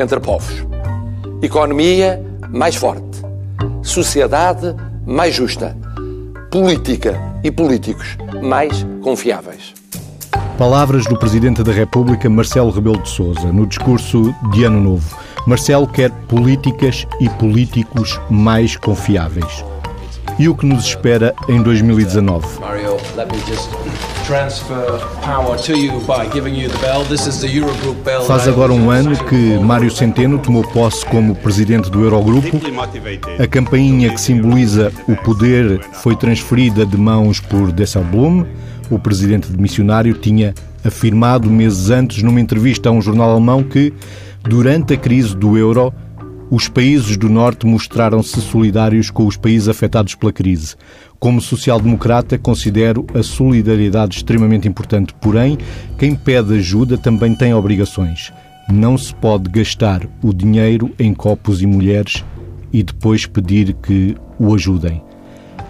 entre povos. Economia mais forte. Sociedade mais justa. Política e políticos mais confiáveis. Palavras do Presidente da República, Marcelo Rebelo de Sousa, no discurso de Ano Novo. Marcelo quer políticas e políticos mais confiáveis. E o que nos espera em 2019? Mario, let me just Faz agora um ano que Mário Centeno tomou posse como presidente do Eurogrupo. A campainha que simboliza o poder foi transferida de mãos por Dessalblum. O presidente de missionário tinha afirmado meses antes numa entrevista a um jornal alemão que, durante a crise do euro, os países do Norte mostraram-se solidários com os países afetados pela crise. Como social-democrata, considero a solidariedade extremamente importante, porém, quem pede ajuda também tem obrigações. Não se pode gastar o dinheiro em copos e mulheres e depois pedir que o ajudem.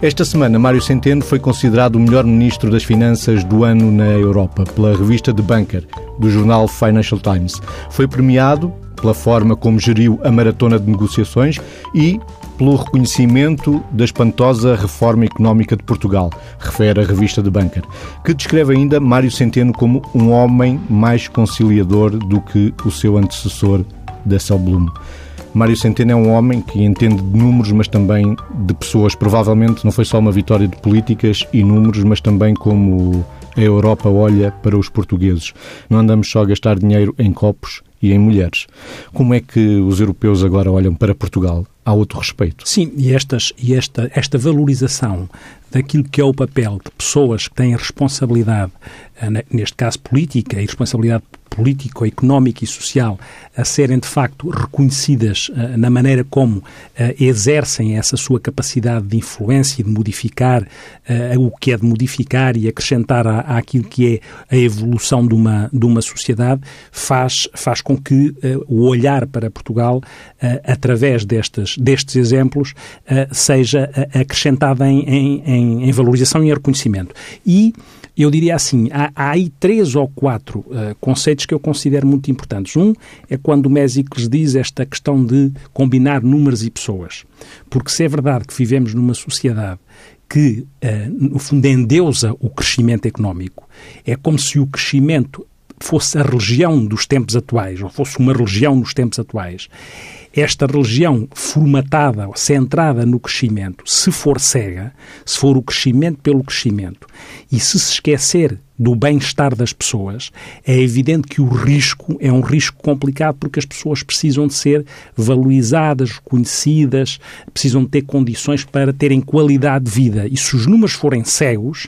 Esta semana, Mário Centeno foi considerado o melhor ministro das Finanças do ano na Europa pela revista The Banker, do jornal Financial Times. Foi premiado pela forma como geriu a maratona de negociações e pelo reconhecimento da espantosa reforma económica de Portugal, refere a revista de Banker, que descreve ainda Mário Centeno como um homem mais conciliador do que o seu antecessor, Dasselblum. Mário Centeno é um homem que entende de números, mas também de pessoas. Provavelmente não foi só uma vitória de políticas e números, mas também como a Europa olha para os portugueses. Não andamos só a gastar dinheiro em copos e em mulheres. Como é que os europeus agora olham para Portugal? Há outro respeito. Sim, e, estas, e esta, esta valorização daquilo que é o papel de pessoas que têm responsabilidade, eh, neste caso política, e responsabilidade político, económica e social a serem de facto reconhecidas uh, na maneira como uh, exercem essa sua capacidade de influência e de modificar o que é de modificar e acrescentar à, àquilo que é a evolução de uma, de uma sociedade, faz, faz com que o olhar para Portugal, através destes, destes exemplos, seja acrescentado em, em, em valorização e em reconhecimento. E eu diria assim, há, há aí três ou quatro uh, conceitos que eu considero muito importantes. Um é quando o Mésicles diz esta questão de combinar números e pessoas. Porque se é verdade que vivemos numa sociedade que, uh, no fundo, endeusa o crescimento económico, é como se o crescimento fosse a religião dos tempos atuais, ou fosse uma religião nos tempos atuais esta religião formatada, centrada no crescimento, se for cega, se for o crescimento pelo crescimento, e se se esquecer do bem-estar das pessoas, é evidente que o risco é um risco complicado porque as pessoas precisam de ser valorizadas, reconhecidas, precisam de ter condições para terem qualidade de vida. E se os números forem cegos,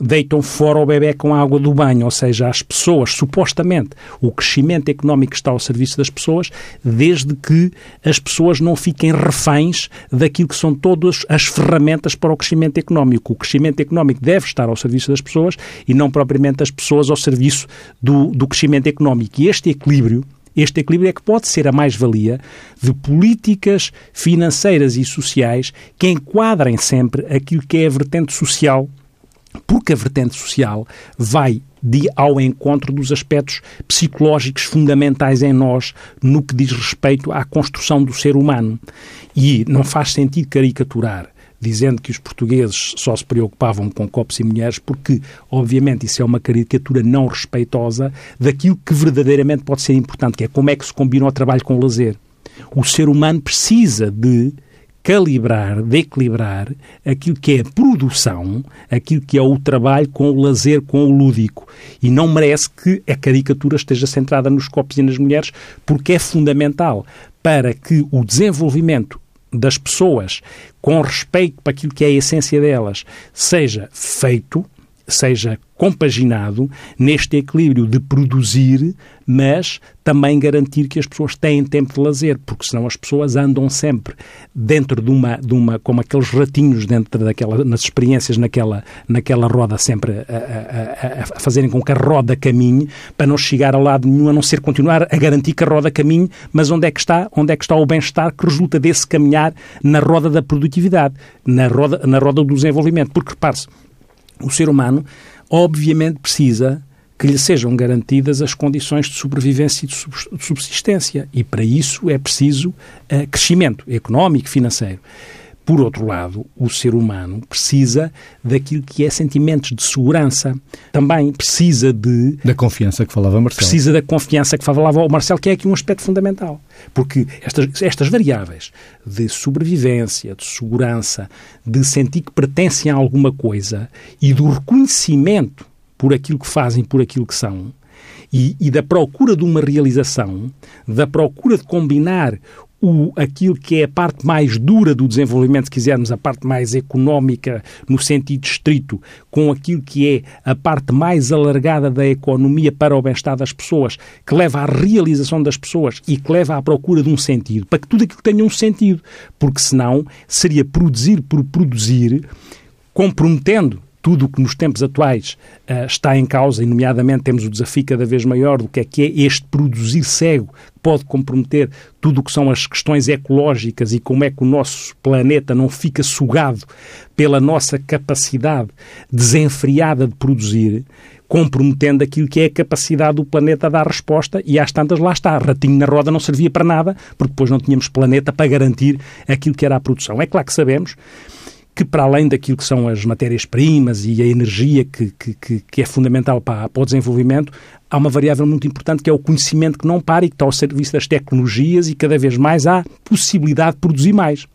deitam fora o bebê com a água do banho, ou seja, as pessoas, supostamente, o crescimento económico está ao serviço das pessoas, desde que as pessoas não fiquem reféns daquilo que são todas as ferramentas para o crescimento económico. O crescimento económico deve estar ao serviço das pessoas e não propriamente as pessoas ao serviço do, do crescimento económico. E este equilíbrio este equilíbrio é que pode ser a mais-valia de políticas financeiras e sociais que enquadrem sempre aquilo que é a vertente social porque a vertente social vai de, ao encontro dos aspectos psicológicos fundamentais em nós no que diz respeito à construção do ser humano. E não faz sentido caricaturar dizendo que os portugueses só se preocupavam com copos e mulheres, porque, obviamente, isso é uma caricatura não respeitosa daquilo que verdadeiramente pode ser importante, que é como é que se combina o trabalho com o lazer. O ser humano precisa de calibrar, de equilibrar aquilo que é a produção, aquilo que é o trabalho com o lazer, com o lúdico. E não merece que a caricatura esteja centrada nos copos e nas mulheres, porque é fundamental para que o desenvolvimento das pessoas, com respeito para aquilo que é a essência delas, seja feito, seja compaginado neste equilíbrio de produzir, mas também garantir que as pessoas têm tempo de lazer, porque senão as pessoas andam sempre dentro de uma, de uma como aqueles ratinhos dentro daquela, nas experiências naquela, naquela roda, sempre a, a, a, fazerem com que a roda caminhe, para não chegar a lado nenhum, a não ser continuar a garantir que a roda caminhe, mas onde é que está, onde é que está o bem-estar que resulta desse caminhar na roda da produtividade, na roda, na roda do desenvolvimento, porque repare-se, o ser humano obviamente precisa que lhe sejam garantidas as condições de sobrevivência e de subsistência. E para isso é preciso uh, crescimento económico, financeiro. Por outro lado, o ser humano precisa daquilo que é sentimentos de segurança. Também precisa de. Da confiança que falava Marcelo. Precisa da confiança que falava o Marcelo, que é aqui um aspecto fundamental. Porque estas, estas variáveis de sobrevivência, de segurança, de sentir que pertencem a alguma coisa e do reconhecimento por aquilo que fazem, por aquilo que são, e, e, da procura de uma realização, da procura de combinar o, aquilo que é a parte mais dura do desenvolvimento, se quisermos, a parte mais económica, no sentido estrito, com aquilo que é a parte mais alargada da economia para o bem-estar das pessoas, que leva à realização das pessoas e que leva à procura de um sentido, para que tudo aquilo tenha um sentido, porque senão seria produzir por produzir, comprometendo tudo o que nos tempos atuais uh, está em causa, e nomeadamente temos o desafio cada vez maior do que é que é este produzir cego, pode comprometer tudo o que são as questões ecológicas e como é que o nosso planeta não fica sugado pela nossa capacidade desenfreada de produzir, comprometendo aquilo que é a capacidade do planeta a dar resposta, e às tantas lá está, ratinho na roda não servia para nada, porque depois não tínhamos planeta para garantir aquilo que era a produção. É claro que sabemos que para além daquilo que são as matérias-primas e a energia que, que, que é fundamental para, para, o desenvolvimento, há uma variável muito importante que é o conhecimento que não para e que está ao serviço das tecnologias e cada vez mais há possibilidade de produzir mais.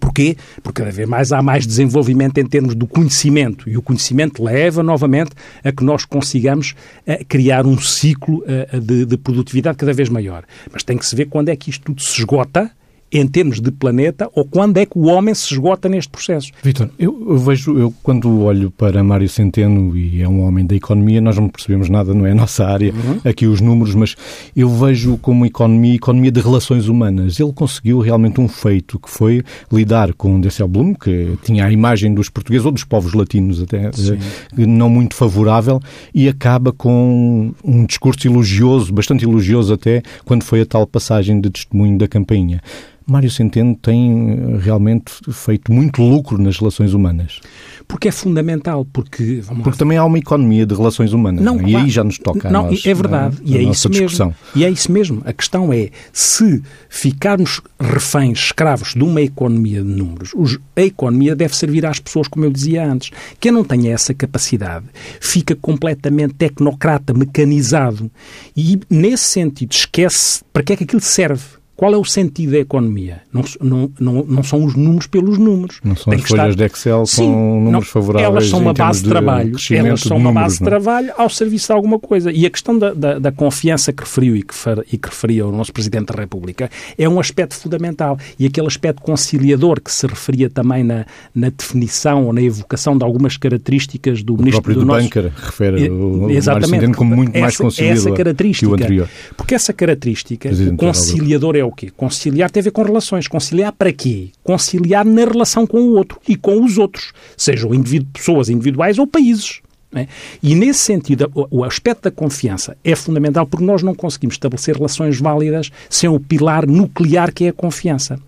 Porquê? Porque cada vez mais há mais desenvolvimento em termos do conhecimento e o conhecimento leva novamente a que nós consigamos uh, criar um ciclo uh, de, de produtividade cada vez maior. Mas tem que se ver quando é que isto tudo se esgota em termos de planeta ou quando é que o homem se esgota neste processo. Vitor, eu, eu, vejo, eu quando olho para Mário Centeno e é um homem da economia, nós não percebemos nada, não é a nossa área, uhum. aqui os números, mas eu vejo como economia, economia de relações humanas. Ele conseguiu realmente um feito que foi lidar com Blum, que tinha a imagem dos portugueses ou dos povos latinos até Sim. Eh, não muito favorável e acaba com um discurso elogioso, bastante elogioso até, quando foi a tal passagem de testemunho da campainha. Mário Centeno tem eh, realmente feito muito lucro nas relações humanas. Porque é fundamental, porque... porque também há uma economia de relações humanas, não, e aí já nos toca não, a nós, É verdade, e é isso discussão. mesmo. E é isso mesmo. A questão é, se ficarmos reféns, escravos de uma economia de números, a economia deve servir às pessoas, como eu dizia antes. Quem não tenha essa capacidade fica completamente tecnocrata, mecanizado, e nesse sentido esquece para que é que aquilo serve qual é o sentido da economia? Não, não, não, não são os números pelos números. Não são Tem as folhas estar... de Excel Sim, com números não, favoráveis. Elas são uma base de, trabalho. Elas são uma números, base de trabalho ao serviço de alguma coisa. E a questão da, da, da confiança que referiu e que, e que referia o nosso Presidente da República é um aspecto fundamental. E aquele aspecto conciliador que se referia também na, na definição ou na evocação de algumas características do o Ministro próprio do nosso... Bunker refere o, exatamente, como muito essa, mais conciliador essa característica, que o anterior. Porque essa característica, o conciliador é o quê? Conciliar tem a ver com relações. Conciliar para quê? Conciliar na relação com o outro e com os outros, sejam indivíduo, pessoas individuais ou países. É? E nesse sentido, o aspecto da confiança é fundamental porque nós não conseguimos estabelecer relações válidas sem o pilar nuclear que é a confiança.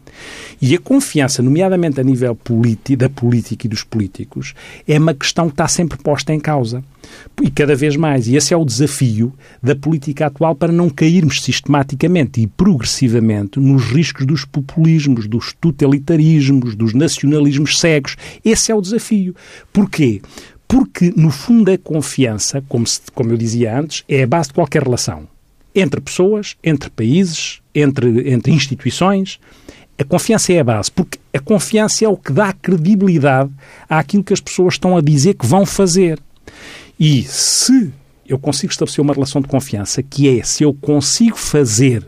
E a confiança, nomeadamente a nível da política e dos políticos, é uma questão que está sempre posta em causa. E cada vez mais. E esse é o desafio da política atual para não cairmos sistematicamente e progressivamente nos riscos dos populismos, dos totalitarismos, dos nacionalismos cegos. Esse é o desafio. Porquê? Porque, no fundo, a confiança, como, se, como eu dizia antes, é a base de qualquer relação. Entre pessoas, entre países, entre, entre instituições. A confiança é a base, porque a confiança é o que dá credibilidade àquilo que as pessoas estão a dizer que vão fazer. E se eu consigo estabelecer uma relação de confiança, que é se eu consigo fazer,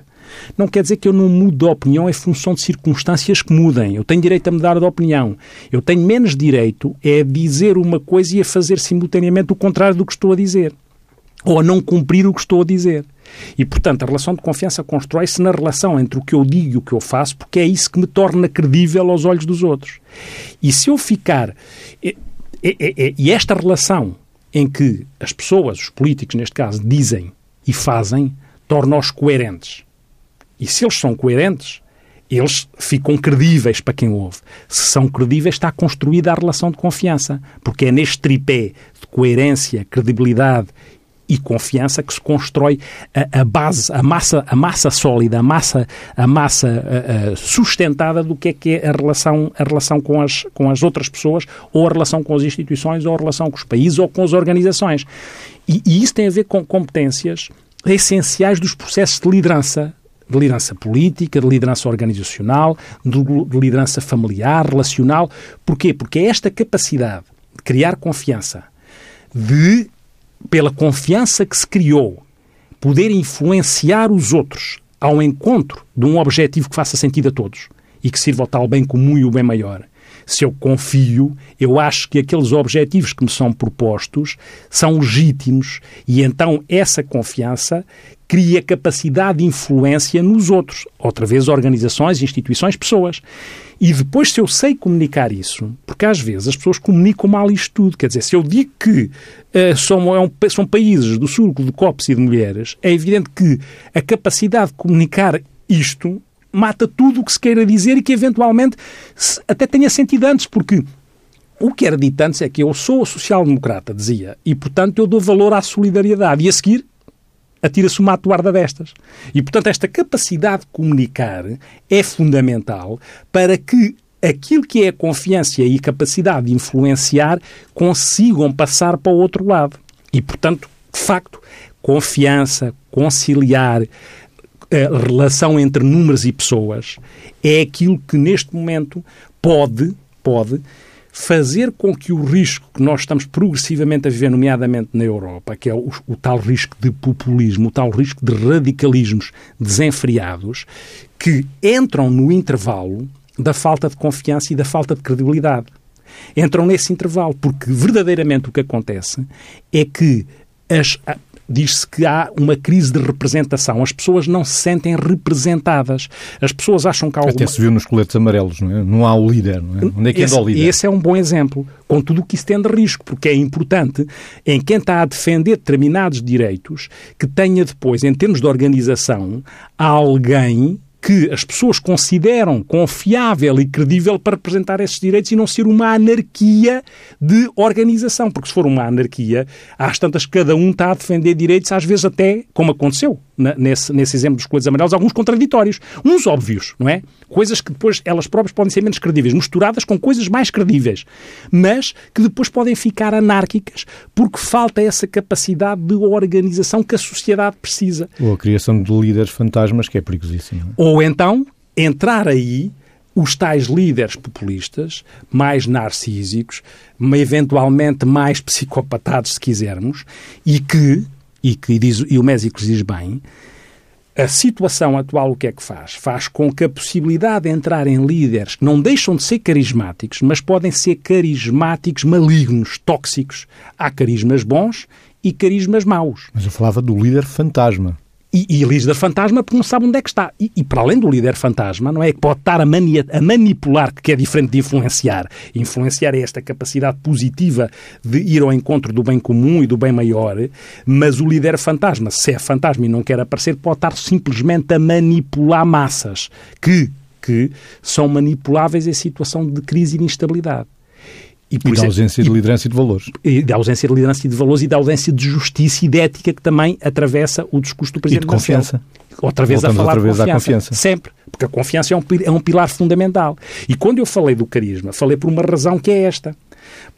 não quer dizer que eu não mude de opinião em função de circunstâncias que mudem. Eu tenho direito a mudar de opinião. Eu tenho menos direito é a dizer uma coisa e a fazer simultaneamente o contrário do que estou a dizer. Ou a não cumprir o que estou a dizer. E, portanto, a relação de confiança constrói-se na relação entre o que eu digo e o que eu faço, porque é isso que me torna credível aos olhos dos outros. E se eu ficar. E, e, e esta relação em que as pessoas, os políticos neste caso, dizem e fazem, torna-os coerentes. E se eles são coerentes, eles ficam credíveis para quem ouve. Se são credíveis, está construída a relação de confiança, porque é neste tripé de coerência, credibilidade e confiança que se constrói a, a, base, a massa, a massa sólida, a massa, a massa a, a sustentada do que é que é a relação, a relação com, as, com as outras pessoas, ou a relação com as instituições, ou a relação com os países, ou com as organizações. E, e isso tem a ver com competências essenciais dos processos de liderança de liderança política, de liderança organizacional, de liderança familiar, relacional. Porquê? Porque é esta capacidade de criar confiança, de pela confiança que se criou, poder influenciar os outros ao encontro de um objetivo que faça sentido a todos e que sirva ao tal bem comum e o bem maior. Se eu confio, eu acho que aqueles objetivos que me são propostos são legítimos e então essa confiança cria capacidade de influência nos outros, outra vez organizações, instituições, pessoas. E depois, se eu sei comunicar isso, porque às vezes as pessoas comunicam mal isto tudo, quer dizer, se eu digo que uh, são, é um, são países do círculo de copos e de mulheres, é evidente que a capacidade de comunicar isto mata tudo o que se queira dizer e que eventualmente até tenha sentido antes, porque o que era dito antes é que eu sou social-democrata, dizia, e portanto eu dou valor à solidariedade. E a seguir atira-se uma atuarda destas. E, portanto, esta capacidade de comunicar é fundamental para que aquilo que é a confiança e a capacidade de influenciar consigam passar para o outro lado. E, portanto, de facto, confiança, conciliar, a relação entre números e pessoas é aquilo que neste momento pode, pode fazer com que o risco que nós estamos progressivamente a viver, nomeadamente na Europa, que é o, o, tal risco de populismo, o tal risco de radicalismos desenfreados, que entram no intervalo da falta de confiança e da falta de credibilidade. Entram nesse intervalo, porque verdadeiramente o que acontece é que as, diz-se que há uma crise de representação. As pessoas não se sentem representadas. As pessoas acham que há alguma... Até se viu nos coletes amarelos, não é? Não há o líder, não é? Onde é que esse, anda o líder? Esse é um bom exemplo, com tudo o que isso tem de risco, porque é importante em quem está a defender determinados direitos que tenha depois, em termos de organização, alguém que as pessoas consideram confiável e credível para representar esses direitos e não ser uma anarquia de organização. Porque se for uma anarquia, às tantas cada um está a defender direitos, às vezes até, como aconteceu nesse, nesse exemplo dos coelhos amarelos, alguns contraditórios. Uns óbvios, não é? Coisas que depois elas próprias podem ser menos credíveis, misturadas com coisas mais credíveis, mas que depois podem ficar anárquicas porque falta essa capacidade de organização que a sociedade precisa. Ou a criação de líderes fantasmas, que é perigosíssimo. É? Ou então entrar aí os tais líderes populistas, mais narcísicos, eventualmente mais psicopatados, se quisermos, e que e que diz, e o Mésico diz bem, a situação atual o que é que faz? Faz com que a possibilidade de entrar em líderes que não deixam de ser carismáticos, mas podem ser carismáticos malignos, tóxicos. Há carismas bons e carismas maus. Mas eu falava do líder fantasma. E, e líder fantasma porque não sabe onde é que está. E, e, para além do líder fantasma, não é que pode estar a, mania, a manipular, que é diferente de influenciar. Influenciar é esta capacidade positiva de ir ao encontro do bem comum e do bem maior, mas o líder fantasma, se é fantasma e não quer aparecer, pode estar simplesmente a manipular massas que, que são manipuláveis em situação de crise e instabilidade. E, e da ausência de liderança e de valores. E da ausência de liderança e de valores e da ausência de justiça e de ética que também atravessa o discurso do Presidente E de confiança. Outra vez Voltamos a falar outra vez confiança. confiança. Sempre. Porque a confiança é um, é um pilar fundamental. E quando eu falei do carisma, falei por uma razão que é esta.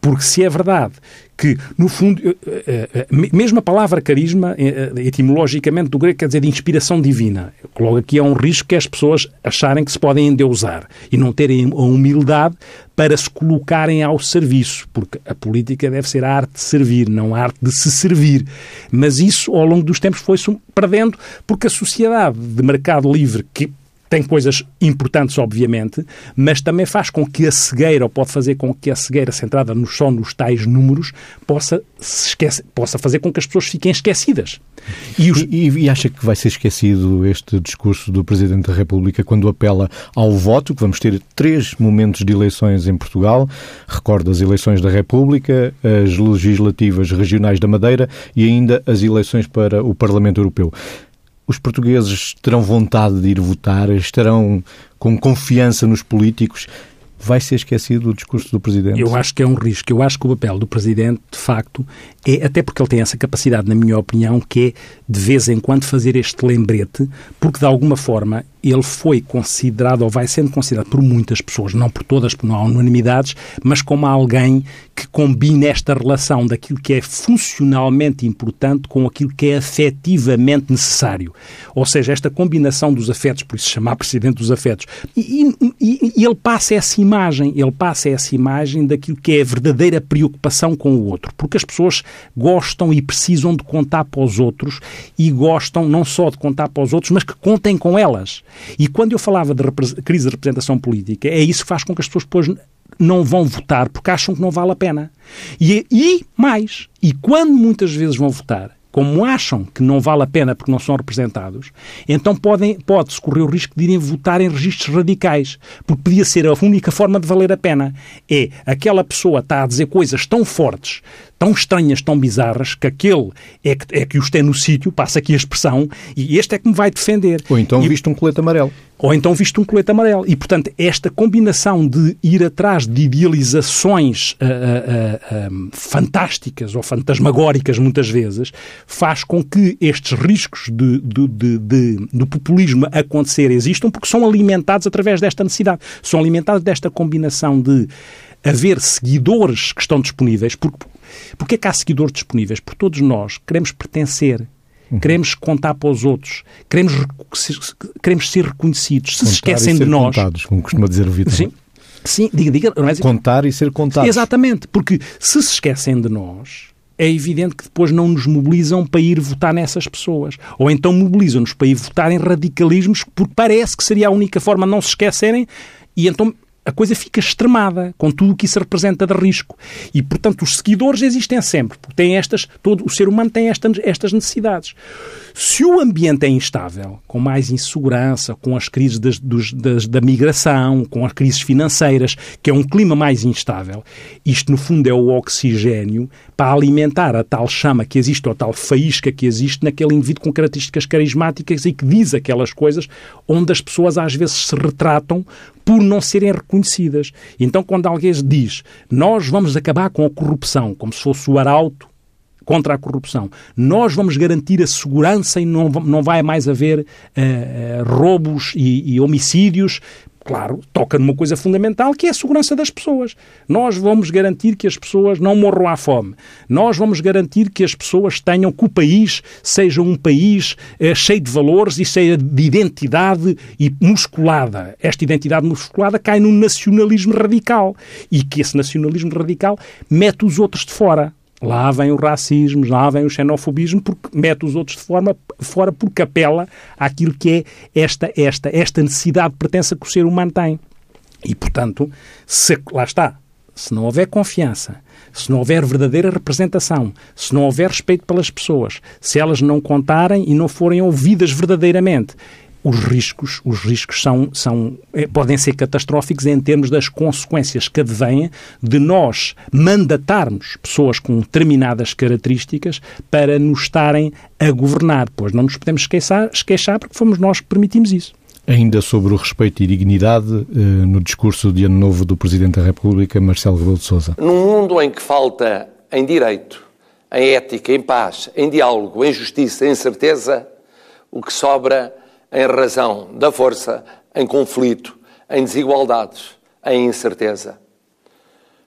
Porque se é verdade que, no fundo, eh, eh, eh, mesmo a palavra carisma, etimologicamente do grego, quer dizer de inspiração divina. Logo aqui é um risco que as pessoas acharem que se podem endeusar e não terem a humildade para se colocarem ao serviço, porque a política deve ser a arte de servir, não a arte de se servir. Mas isso, ao longo dos tempos, foi-se perdendo, porque a sociedade de mercado livre, que tem coisas importantes, obviamente, mas também faz com que a cegueira, ou pode fazer com que a cegueira centrada no, só nos tais números, possa, se esquece, possa fazer com que as pessoas fiquem esquecidas. E, os... e, e, acha que vai ser esquecido este discurso do Presidente da República quando apela ao voto, que vamos ter três momentos de eleições em Portugal, recordo as eleições da República, as legislativas regionais da Madeira e ainda as eleições para o Parlamento Europeu os portugueses terão vontade de ir votar, estarão com confiança nos políticos. vai ser esquecido o discurso do Presidente? Eu acho que é um risco. Eu acho que o papel do Presidente, de facto, é, até porque ele tem essa capacidade, na minha opinião, que é, de vez em quando, fazer este lembrete, porque, de alguma forma, ele foi considerado, ou vai sendo considerado por muitas pessoas, não por todas, porque não há unanimidades, mas como alguém que combina esta relação daquilo que é funcionalmente importante com aquilo que é afetivamente necessário. Ou seja, esta combinação dos afetos, por isso se chamar Presidente dos Afetos. E, e, e ele passa essa imagem, ele passa essa imagem daquilo que é a verdadeira preocupação com o outro, porque as pessoas gostam e precisam de contar para os outros e gostam não só de contar para os outros, mas que contem com elas. E quando eu falava de crise de representação política, é isso que faz com que as pessoas depois não vão votar porque acham que não vale a pena. E, e mais, e quando muitas vezes vão votar, como acham que não vale a pena porque não são representados, então podem, pode-se correr o risco de irem votar em registros radicais, porque podia ser a única forma de valer a pena. É aquela pessoa está a dizer coisas tão fortes, tão estranhas, tão bizarras, que aquele é que, é que os tem no sítio, passa aqui a expressão, e este é que me vai defender. Ou então e, viste um colete amarelo. Ou então viste um colete amarelo. E, portanto, esta combinação de ir atrás de idealizações uh, uh, uh, fantásticas ou fantasmagóricas, muitas vezes, faz com que estes riscos de, de, de, de, do populismo acontecer existam, porque são alimentados através desta necessidade. São alimentados desta combinação de haver seguidores que estão disponíveis, porque Porquê que há seguidores disponíveis? Porque todos nós queremos pertencer, uhum. queremos contar para os outros, queremos, queremos ser reconhecidos. Se contar se esquecem de nós. Contados, como costuma dizer o Vitor. Sim. Sim, diga, diga. Não é assim? Contar e ser contados. Exatamente, porque se se esquecem de nós, é evidente que depois não nos mobilizam para ir votar nessas pessoas. Ou então mobilizam-nos para ir votar em radicalismos, porque parece que seria a única forma de não se esquecerem, e então a coisa fica extremada com tudo o que isso representa de risco. E, portanto, os seguidores existem sempre, porque têm estas, todo o ser humano tem estas, estas necessidades. Se o ambiente é instável, com mais insegurança, com as crises das, dos, das, da migração, com as crises financeiras, que é um clima mais instável, isto no fundo é o oxigênio para alimentar a tal chama que existe, ou a tal faísca que existe naquele indivíduo com características carismáticas e que diz aquelas coisas onde as pessoas às vezes se retratam por não serem reconhecidas. Então, quando alguém diz nós vamos acabar com a corrupção, como se fosse o arauto contra a corrupção. Nós vamos garantir a segurança e não, não vai mais haver uh, uh, roubos e, e homicídios claro, toca numa coisa fundamental que é a segurança das pessoas. Nós vamos garantir que as pessoas não morram à fome. Nós vamos garantir que as pessoas tenham que o país seja um país eh, cheio de valores e cheio de identidade e musculada. Esta identidade musculada cai no nacionalismo radical e que esse nacionalismo radical mete os outros de fora. Lá vem o racismo, lá vem o xenofobismo, porque mete os outros de forma fora porque apela àquilo que é esta, esta, esta necessidade de pertença que o ser humano tem. E, portanto, se, lá está, se não houver confiança, se não houver verdadeira representação, se não houver respeito pelas pessoas, se elas não contarem e não forem ouvidas verdadeiramente, os riscos, os riscos são, são, eh, podem ser catastróficos em termos das consequências que advêm de nós mandatarmos pessoas com determinadas características para nos estarem a governar. Pois não nos podemos esqueçar, esquecer porque fomos nós que permitimos isso. Ainda sobre o respeito e dignidade, eh, no discurso de Ano Novo do Presidente da República, Marcelo Rebelo de Sousa. Num mundo em que falta em direito, em ética, em paz, em diálogo, em justiça, em certeza, o que sobra em razão da força, em conflito, em desigualdades, em incerteza.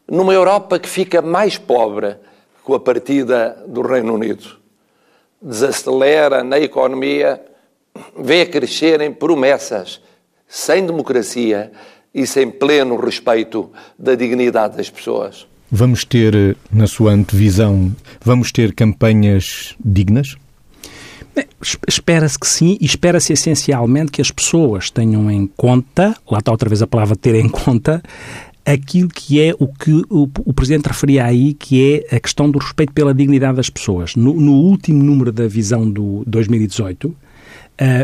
Numa Europa que fica mais pobre com a partida do Reino Unido, desacelera na economia, vê crescerem promessas sem democracia e sem pleno respeito da dignidade das pessoas. Vamos ter, na sua antevisão, vamos ter campanhas dignas? Espera-se que sim, e espera-se essencialmente que as pessoas tenham em conta, lá está outra vez a palavra ter em conta, aquilo que é o que o, o Presidente referia aí, que é a questão do respeito pela dignidade das pessoas. No, no último número da visão do 2018,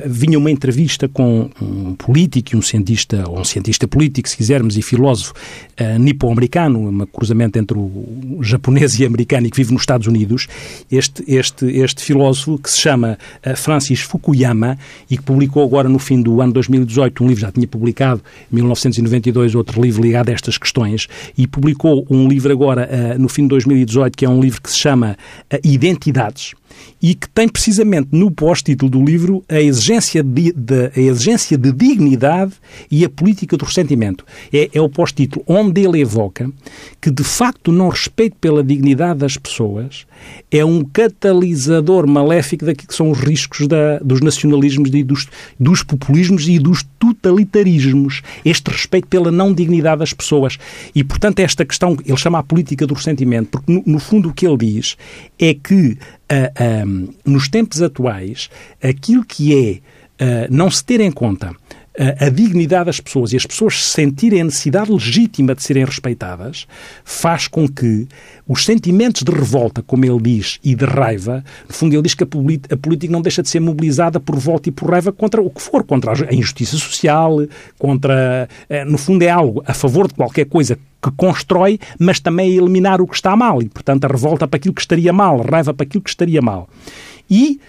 vinha uma entrevista com um político e um cientista, ou um cientista político, se quisermos, e filósofo uh, nipo-americano, um cruzamento entre o japonês e americano e que vive nos Estados Unidos, este, este, este filósofo que se chama uh, Francis Fukuyama e que publicou agora no fim do ano 2018 um livro, já tinha publicado em 1992 outro livro ligado a estas questões e publicou um livro agora uh, no fim de 2018 que é um livro que se chama Identidades e que tem precisamente no pós-título do livro a exigência de, de, a exigência de dignidade e a política do ressentimento. É, é o pós-título onde ele evoca que, de facto, não respeito pela dignidade das pessoas é um catalisador maléfico daquilo que são os riscos da, dos nacionalismos e dos, dos populismos e dos totalitarismos. Este respeito pela não dignidade das pessoas. E, portanto, esta questão, ele chama a política do ressentimento, porque, no, no fundo, o que ele diz é que nos tempos atuais, aquilo que é uh, não se ter em conta a dignidade das pessoas e as pessoas sentirem a necessidade legítima de serem respeitadas, faz com que os sentimentos de revolta, como ele diz, e de raiva, no fundo ele diz que a, a política não deixa de ser mobilizada por revolta e por raiva contra o que for, contra a injustiça social, contra, eh, no fundo é algo a favor de qualquer coisa que constrói, mas também a eliminar o que está mal. E, portanto, a revolta para aquilo que estaria mal, a raiva para aquilo que estaria mal. E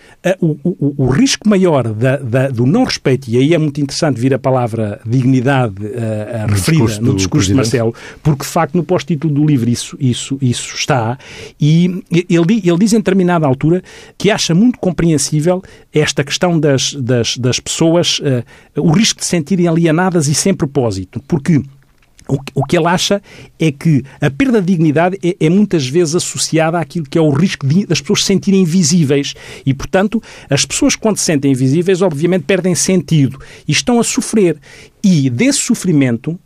uh, o, o, o, risco maior da, da, do não respeito, e aí é muito interessante vir a palavra dignidade uh, no referida discurso no discurso de Marcelo, porque de facto no pós-título do livro isso, isso, isso está, e ele, ele diz em determinada altura que acha muito compreensível esta questão das, das, das pessoas, uh, o risco de se sentirem alienadas e sem propósito, porque o que ele acha é que a perda de dignidade é, é, muitas vezes associada àquilo que é o risco de, das pessoas se sentirem invisíveis. E, portanto, as pessoas, quando se sentem invisíveis, obviamente perdem sentido e estão a sofrer. E desse sofrimento,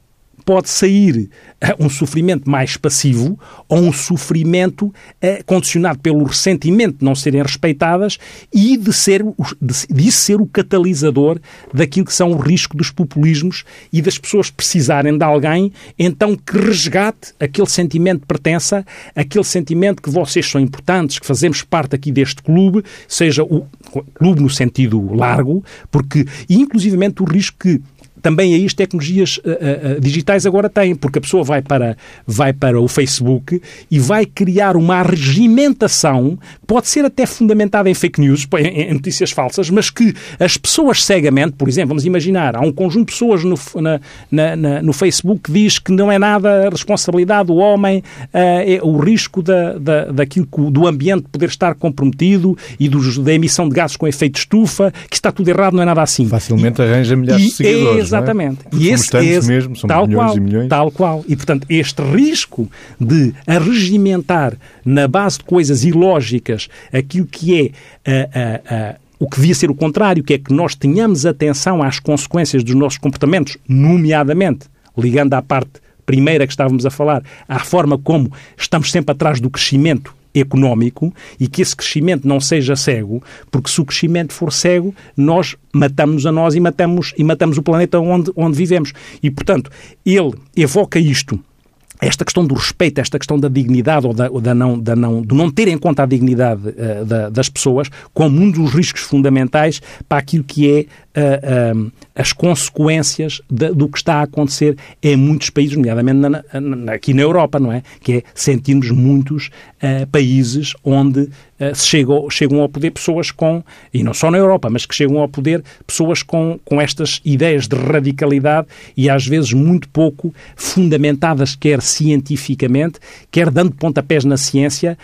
pode sair uh, um sofrimento mais passivo ou um sofrimento uh, condicionado pelo ressentimento de não serem respeitadas e de ser, de, de ser o catalisador daquilo que são o risco dos populismos e das pessoas precisarem de alguém, então que resgate aquele sentimento de pertença, aquele sentimento que vocês são importantes, que fazemos parte aqui deste clube, seja o clube no sentido largo, porque, e inclusivamente o risco que também aí as tecnologias uh, uh, digitais agora têm, porque a pessoa vai para, vai para o Facebook e vai criar uma regimentação, pode ser até fundamentada em fake news, em, em notícias falsas, mas que as pessoas cegamente, por exemplo, vamos imaginar, há um conjunto de pessoas no, na, na, na, no Facebook que diz que não é nada a responsabilidade do homem, uh, é o risco da, da, daquilo que, do ambiente poder estar comprometido e dos, da emissão de gases com efeito estufa, que está tudo errado, não é nada assim. Facilmente e, arranja milhares de seguidores. Exatamente. É? E esse, esse mesmo, são tal milhões qual, e milhões. Tal qual. E, portanto, este risco de arregimentar na base de coisas ilógicas aquilo que é o que devia ser o contrário, que é que nós tenhamos atenção às consequências dos nossos comportamentos, nomeadamente, ligando à parte primeira que estávamos a falar, à forma como estamos sempre atrás do crescimento económico e que esse crescimento não seja cego, porque se o crescimento for cego, nós matamos a nós e matamos, e matamos o planeta onde, onde vivemos. E, portanto, ele evoca isto esta questão do respeito, esta questão da dignidade ou da, ou da não, da não, do não ter em conta a dignidade uh, da, das pessoas como um dos riscos fundamentais para aquilo que é uh, uh, as consequências de, do que está a acontecer em muitos países, nomeadamente na, na, aqui na Europa, não é? Que é sentirmos muitos países onde se chegam, chegam ao poder pessoas com, e não só na Europa, mas que chegam ao poder pessoas com, com estas ideias de radicalidade e às vezes muito pouco fundamentadas, quer cientificamente, quer dando pontapés na ciência,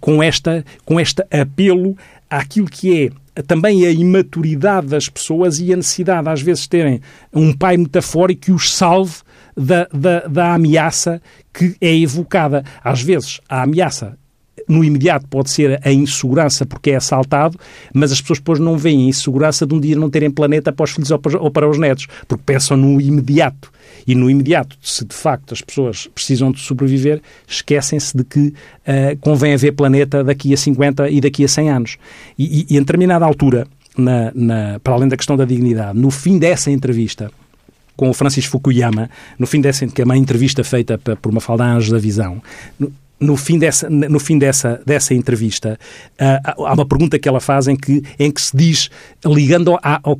com, esta, com este apelo àquilo que é também a imaturidade das pessoas e a necessidade, às vezes, terem um pai metafórico que os salve da, da, da ameaça que é evocada. Às vezes, a ameaça no imediato pode ser a insegurança porque é assaltado, mas as pessoas depois não veem a insegurança de um dia não terem planeta para os filhos ou para os netos, porque pensam no imediato. E no imediato, se de facto as pessoas precisam de sobreviver, esquecem-se de que uh, convém haver planeta daqui a 50 e daqui a 100 anos. E, e, e em determinada altura, na, na, para além da questão da dignidade, no fim dessa entrevista, com o Francis Fukuyama, no fim dessa que é uma entrevista feita por uma falda Anjos da Visão, no fim dessa, no fim dessa, dessa entrevista, uh, há uma pergunta que ela faz em que, em que se diz, ligando a, ao,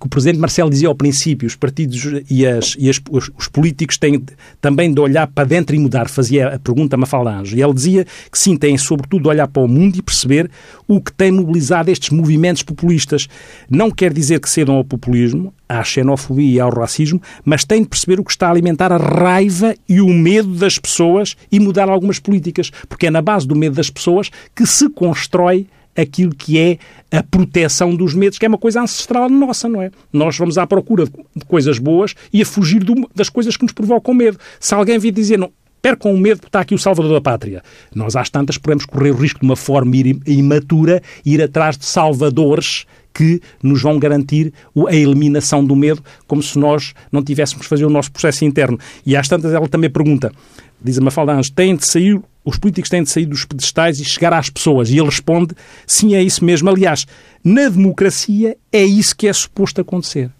que o Presidente Marcelo dizia ao princípio, os partidos e, as, e as, os, os, políticos têm também de olhar para dentro e mudar, fazia a pergunta a Mafalda Anjo. E ele dizia que sim, têm sobretudo de olhar para o mundo e perceber o que tem mobilizado estes movimentos populistas. Não quer dizer que cedam ao populismo, à xenofobia e ao racismo, mas têm de perceber o que está a alimentar a raiva e o medo das pessoas e mudar algumas políticas, porque é na base do medo das pessoas que se constrói aquilo que é a proteção dos medos, que é uma coisa ancestral nossa, não é? Nós vamos à procura de coisas boas e a fugir do, das coisas que nos provocam medo. Se alguém vir dizer, não, percam o medo está aqui o salvador da pátria. Nós, às tantas, podemos correr o risco de uma forma imatura ir atrás de salvadores que nos vão garantir a eliminação do medo, como se nós não tivéssemos fazer o nosso processo interno. E às tantas ela também pergunta, diz a Mafalda Anjos, têm de sair, os políticos têm de sair dos pedestais e chegar às pessoas. E ele responde, sim, é isso mesmo. Aliás, na democracia é isso que é suposto acontecer.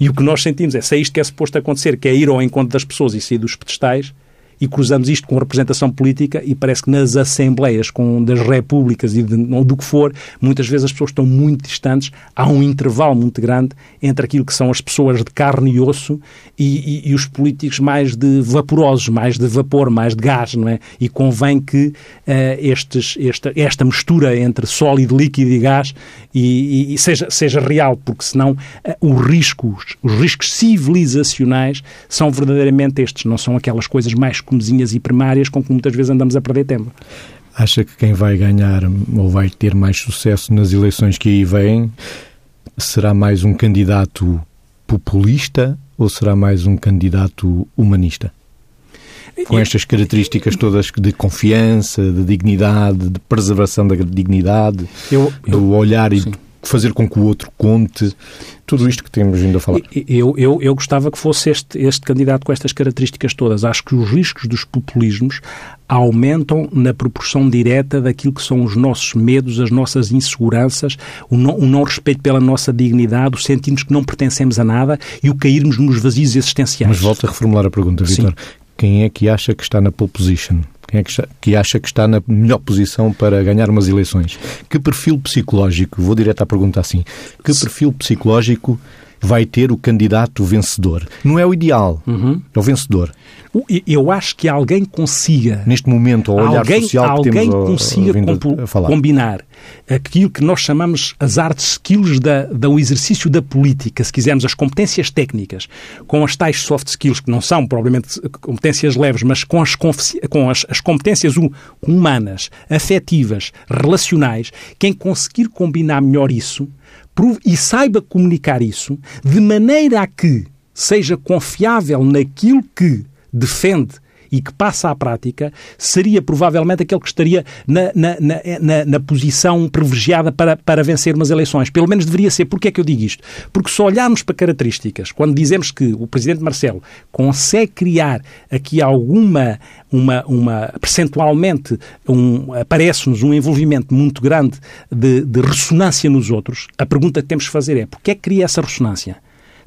E o que nós sentimos é, se é isto que é suposto acontecer, que é ir ao encontro das pessoas e sair dos pedestais, e cruzamos isto com representação política e parece que nas assembleias com, das repúblicas e de, do que for, muitas vezes as pessoas estão muito distantes, há um intervalo muito grande entre aquilo que são as pessoas de carne e osso e, e, e os políticos mais de vaporosos, mais de vapor, mais de gás, não é? E convém que uh, estes, esta, esta mistura entre sólido, líquido e gás e, e seja, seja real, porque senão uh, os riscos, os riscos civilizacionais são verdadeiramente estes, não são aquelas coisas mais comezinhas e primárias com que muitas vezes andamos a perder tempo. Acha que quem vai ganhar ou vai ter mais sucesso nas eleições que aí vêm será mais um candidato populista ou será mais um candidato humanista? Com estas características todas de confiança, de dignidade, de preservação da dignidade, eu, eu, do olhar sim. e fazer com que o outro conte, tudo isto que temos vindo a falar. Eu, eu, eu gostava que fosse este, este candidato com estas características todas. Acho que os riscos dos populismos aumentam na proporção direta daquilo que são os nossos medos, as nossas inseguranças, o não, o não respeito pela nossa dignidade, o sentirmos que não pertencemos a nada e o cairmos nos vazios existenciais. Mas volto a reformular a pergunta, Vitor. Quem é que acha que está na pole position? Quem é que, acha que está na melhor posição para ganhar umas eleições? Que perfil psicológico, vou direto à pergunta assim, que perfil psicológico vai ter o candidato vencedor? Não é o ideal, uhum. é o vencedor. Eu acho que alguém consiga... Neste momento, ao olhar alguém, social que alguém temos consiga a, a combinar aquilo que nós chamamos as artes skills da, do exercício da política, se quisermos, as competências técnicas, com as tais soft skills, que não são provavelmente competências leves, mas com as, com as, as competências humanas, afetivas, relacionais, quem conseguir combinar melhor isso e saiba comunicar isso de maneira a que seja confiável naquilo que defende e que passa à prática, seria provavelmente aquele que estaria na, na, na, na, posição privilegiada para, para vencer umas eleições. Pelo menos deveria ser. Porquê é que eu digo isto? Porque se olharmos para características, quando dizemos que o Presidente Marcelo consegue criar aqui alguma, uma, uma percentualmente, um, aparece-nos um envolvimento muito grande de, de ressonância nos outros, a pergunta que temos que fazer é porquê é que cria essa ressonância?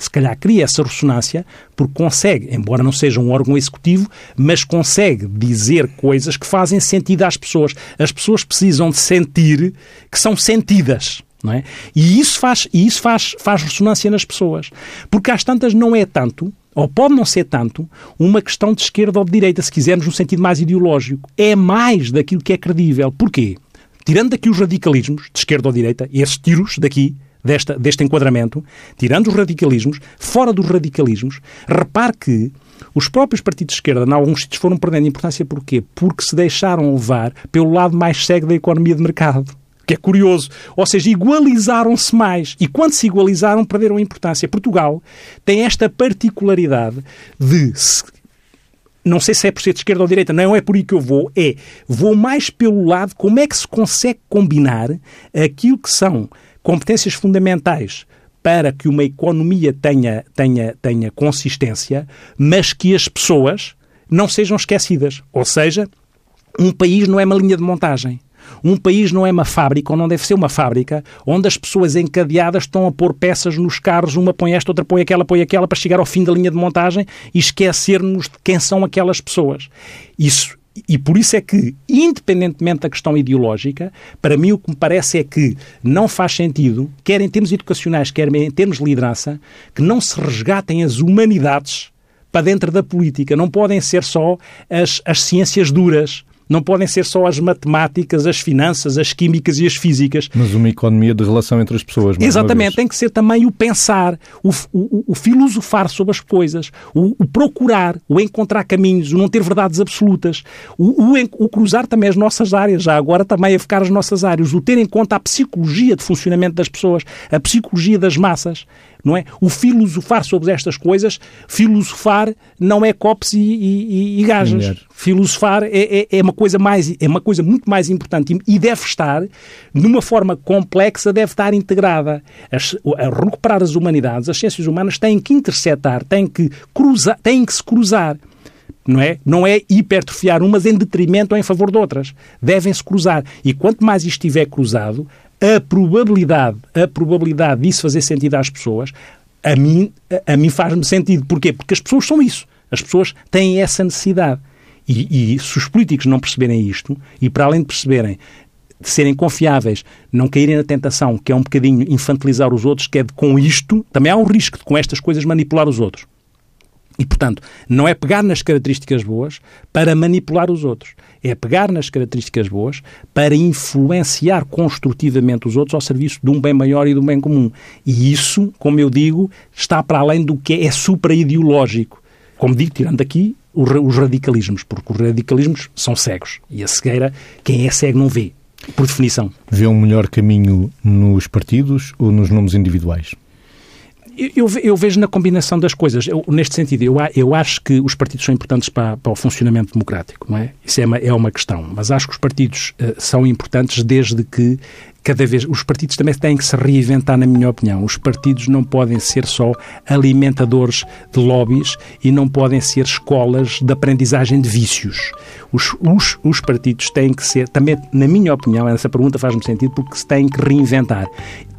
Se calhar cria essa ressonância porque consegue, embora não seja um órgão executivo, mas consegue dizer coisas que fazem sentido às pessoas. As pessoas precisam de sentir que são sentidas. Não é? E isso, faz, e isso faz, faz ressonância nas pessoas. Porque às tantas não é tanto, ou pode não ser tanto, uma questão de esquerda ou de direita, se quisermos, num sentido mais ideológico. É mais daquilo que é credível. Porquê? Tirando daqui os radicalismos, de esquerda ou de direita, esses tiros daqui, desta, deste enquadramento, tirando os radicalismos, fora dos radicalismos, repare que os próprios partidos de esquerda, em alguns sítios, foram perdendo importância porquê? Porque se deixaram levar pelo lado mais cego da economia de mercado. Que é curioso. Ou seja, igualizaram-se mais. E quando se igualizaram, perderam a importância. Portugal tem esta particularidade de não sei se é por ser de esquerda ou de direita, não é por aí que eu vou, é vou mais pelo lado como é que se consegue combinar aquilo que são competências fundamentais para que uma economia tenha, tenha, tenha consistência, mas que as pessoas não sejam esquecidas. Ou seja, um país não é uma linha de montagem. Um país não é uma fábrica, ou não deve ser uma fábrica, onde as pessoas encadeadas estão a pôr peças nos carros, uma põe esta, outra põe aquela, põe aquela, para chegar ao fim da linha de montagem e esquecermos de quem são aquelas pessoas. Isso e por isso é que, independentemente da questão ideológica, para mim o que me parece é que não faz sentido, quer em termos educacionais, quer em termos de liderança, que não se resgatem as humanidades para dentro da política. Não podem ser só as, as ciências duras, não podem ser só as matemáticas, as finanças, as químicas e as físicas. Mas uma economia de relação entre as pessoas. Exatamente, tem que ser também o pensar, o, o, o filosofar sobre as coisas, o, o, procurar, o encontrar caminhos, o não ter verdades absolutas, o, o, cruzar também as nossas áreas, já agora também a ficar as nossas áreas, o ter em conta a psicologia de funcionamento das pessoas, a psicologia das massas não é? O filosofar sobre estas coisas, filosofar não é copos e, e, e gajas. Filosofar é, é, é, uma coisa mais, é uma coisa muito mais importante e deve estar, numa forma complexa, deve estar integrada. As, a recuperar as humanidades, as ciências humanas têm que interceptar, têm que cruzar, têm que se cruzar não é? Não é hipertrofiar umas em detrimento ou em favor de outras. Devem-se cruzar. E quanto mais isto estiver cruzado, a probabilidade, a probabilidade disso fazer sentido às pessoas, a mim, a, mim faz-me sentido. Porquê? Porque as pessoas são isso. As pessoas têm essa necessidade. E, e se os políticos não perceberem isto, e para além de perceberem de serem confiáveis, não caírem na tentação, que é um bocadinho infantilizar os outros, que é de com isto, também há um risco de com estas coisas manipular os outros. E, portanto, não é pegar nas características boas para manipular os outros. É pegar nas características boas para influenciar construtivamente os outros ao serviço de um bem maior e de um bem comum. E isso, como eu digo, está para além do que é supra-ideológico. Como digo, tirando aqui os radicalismos, porque os radicalismos são cegos. E a cegueira, quem é cego não vê, por definição. Vê um melhor caminho nos partidos ou nos nomes individuais? Eu, eu, vejo na combinação das coisas. Eu, neste sentido, eu, eu acho que os partidos são importantes para, para o funcionamento democrático, não é? Isso é uma, é uma questão. Mas acho que os partidos uh, são importantes desde que cada vez os partidos também têm que se reinventar, na minha opinião. Os partidos não podem ser só alimentadores de lobbies e não podem ser escolas de aprendizagem de vícios. Os, os, os partidos têm que ser, também, na minha opinião, essa pergunta faz-me sentido, porque se têm que reinventar.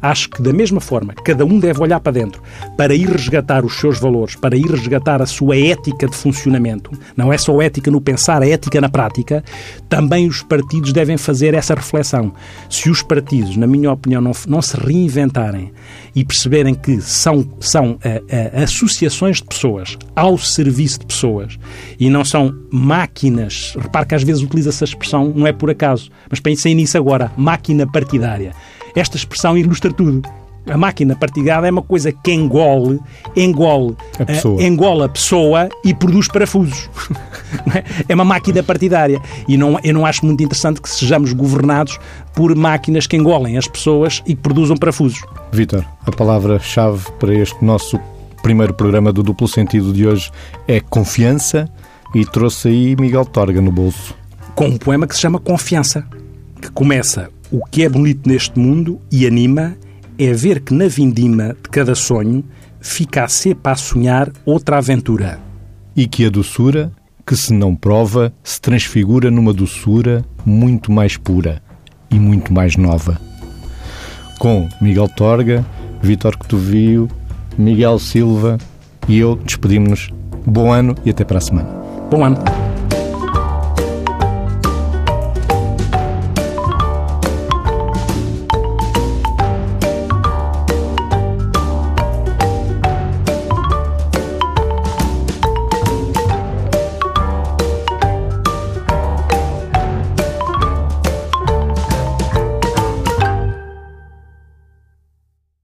Acho que, da mesma forma, cada um deve olhar para dentro para ir resgatar os seus valores, para ir resgatar a sua ética de funcionamento. Não é só ética no pensar, a ética na prática. Também os partidos devem fazer essa reflexão. Se os partidos partidos, na minha opinião, não, não se reinventarem e perceberem que são, são eh, eh, associações de pessoas ao serviço de pessoas e não são máquinas. Repare que às vezes utiliza-se a expressão, não é por acaso, mas pensem nisso agora, máquina partidária. Esta expressão ilustra tudo a máquina partidária é uma coisa que engole, engole a pessoa, uh, engole a pessoa e produz parafusos. É? é uma máquina partidária. E não, eu não acho muito interessante que sejamos governados por máquinas que engolem as pessoas e que produzam parafusos. Vítor, a palavra-chave para este nosso primeiro programa do duplo sentido de hoje é confiança e trouxe aí Miguel Torga no bolso. Com um poema que se chama Confiança, que começa o que é bonito neste mundo e anima é ver que na vindima de cada sonho fica a cepa a sonhar outra aventura. E que a doçura, que se não prova, se transfigura numa doçura muito mais pura e muito mais nova. Com Miguel Torga, Vítor Cotovio, Miguel Silva e eu despedimos-nos. Bom ano e até para a semana. Bom ano.